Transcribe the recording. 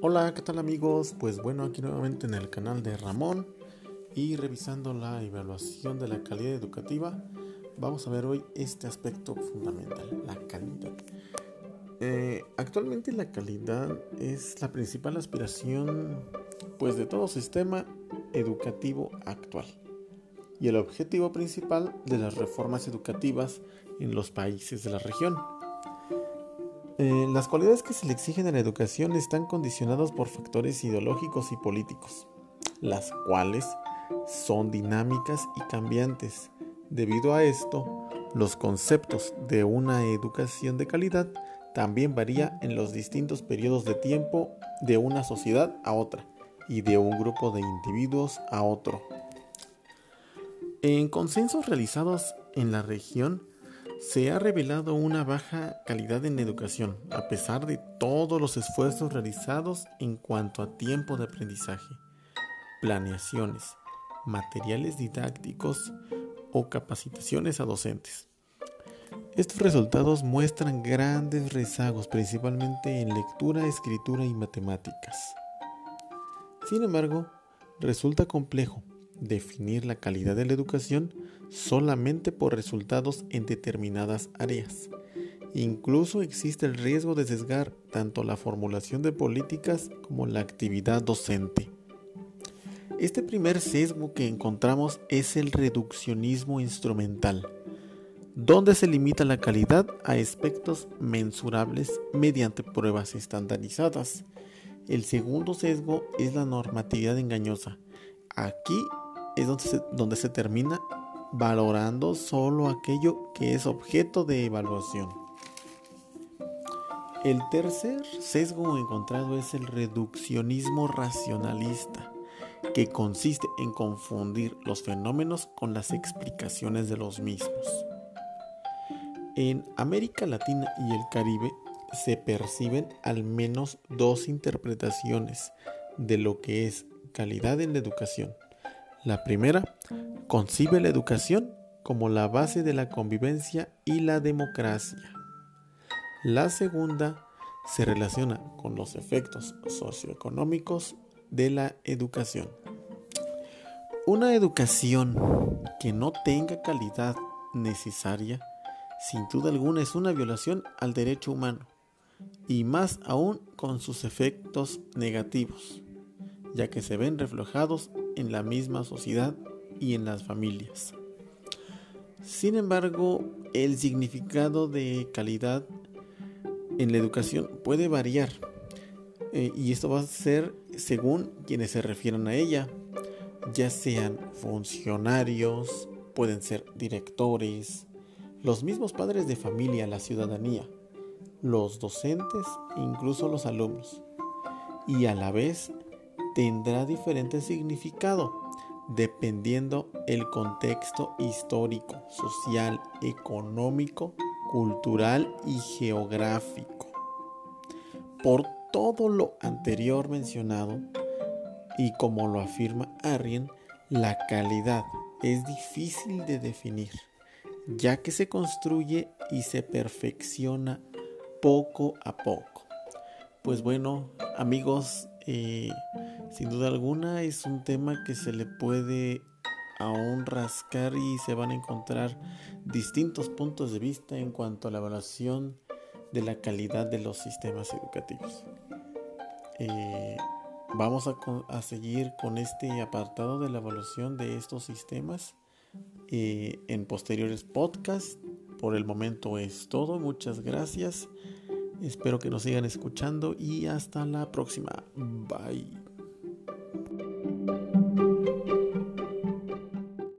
Hola, ¿qué tal amigos? Pues bueno, aquí nuevamente en el canal de Ramón y revisando la evaluación de la calidad educativa, vamos a ver hoy este aspecto fundamental, la calidad. Eh, actualmente la calidad es la principal aspiración pues de todo sistema educativo actual y el objetivo principal de las reformas educativas en los países de la región. Eh, las cualidades que se le exigen en la educación están condicionadas por factores ideológicos y políticos, las cuales son dinámicas y cambiantes. Debido a esto, los conceptos de una educación de calidad también varía en los distintos periodos de tiempo de una sociedad a otra y de un grupo de individuos a otro. En consensos realizados en la región, se ha revelado una baja calidad en educación, a pesar de todos los esfuerzos realizados en cuanto a tiempo de aprendizaje, planeaciones, materiales didácticos o capacitaciones a docentes. Estos resultados muestran grandes rezagos, principalmente en lectura, escritura y matemáticas. Sin embargo, resulta complejo definir la calidad de la educación solamente por resultados en determinadas áreas. Incluso existe el riesgo de sesgar tanto la formulación de políticas como la actividad docente. Este primer sesgo que encontramos es el reduccionismo instrumental, donde se limita la calidad a aspectos mensurables mediante pruebas estandarizadas. El segundo sesgo es la normatividad engañosa. Aquí es donde se, donde se termina valorando solo aquello que es objeto de evaluación. El tercer sesgo encontrado es el reduccionismo racionalista, que consiste en confundir los fenómenos con las explicaciones de los mismos. En América Latina y el Caribe se perciben al menos dos interpretaciones de lo que es calidad en la educación. La primera concibe la educación como la base de la convivencia y la democracia. La segunda se relaciona con los efectos socioeconómicos de la educación. Una educación que no tenga calidad necesaria, sin duda alguna, es una violación al derecho humano, y más aún con sus efectos negativos, ya que se ven reflejados en la misma sociedad y en las familias. Sin embargo, el significado de calidad en la educación puede variar eh, y esto va a ser según quienes se refieran a ella, ya sean funcionarios, pueden ser directores, los mismos padres de familia, la ciudadanía, los docentes, incluso los alumnos. Y a la vez tendrá diferente significado dependiendo el contexto histórico, social, económico, cultural y geográfico. Por todo lo anterior mencionado, y como lo afirma Arrien, la calidad es difícil de definir, ya que se construye y se perfecciona poco a poco. Pues bueno, amigos, eh, sin duda alguna es un tema que se le puede aún rascar y se van a encontrar distintos puntos de vista en cuanto a la evaluación de la calidad de los sistemas educativos. Eh, vamos a, seguir con este apartado de la evaluación de estos sistemas eh, en posteriores podcasts. Por el momento es todo. Muchas gracias. Espero que nos sigan escuchando y hasta la próxima. Bye.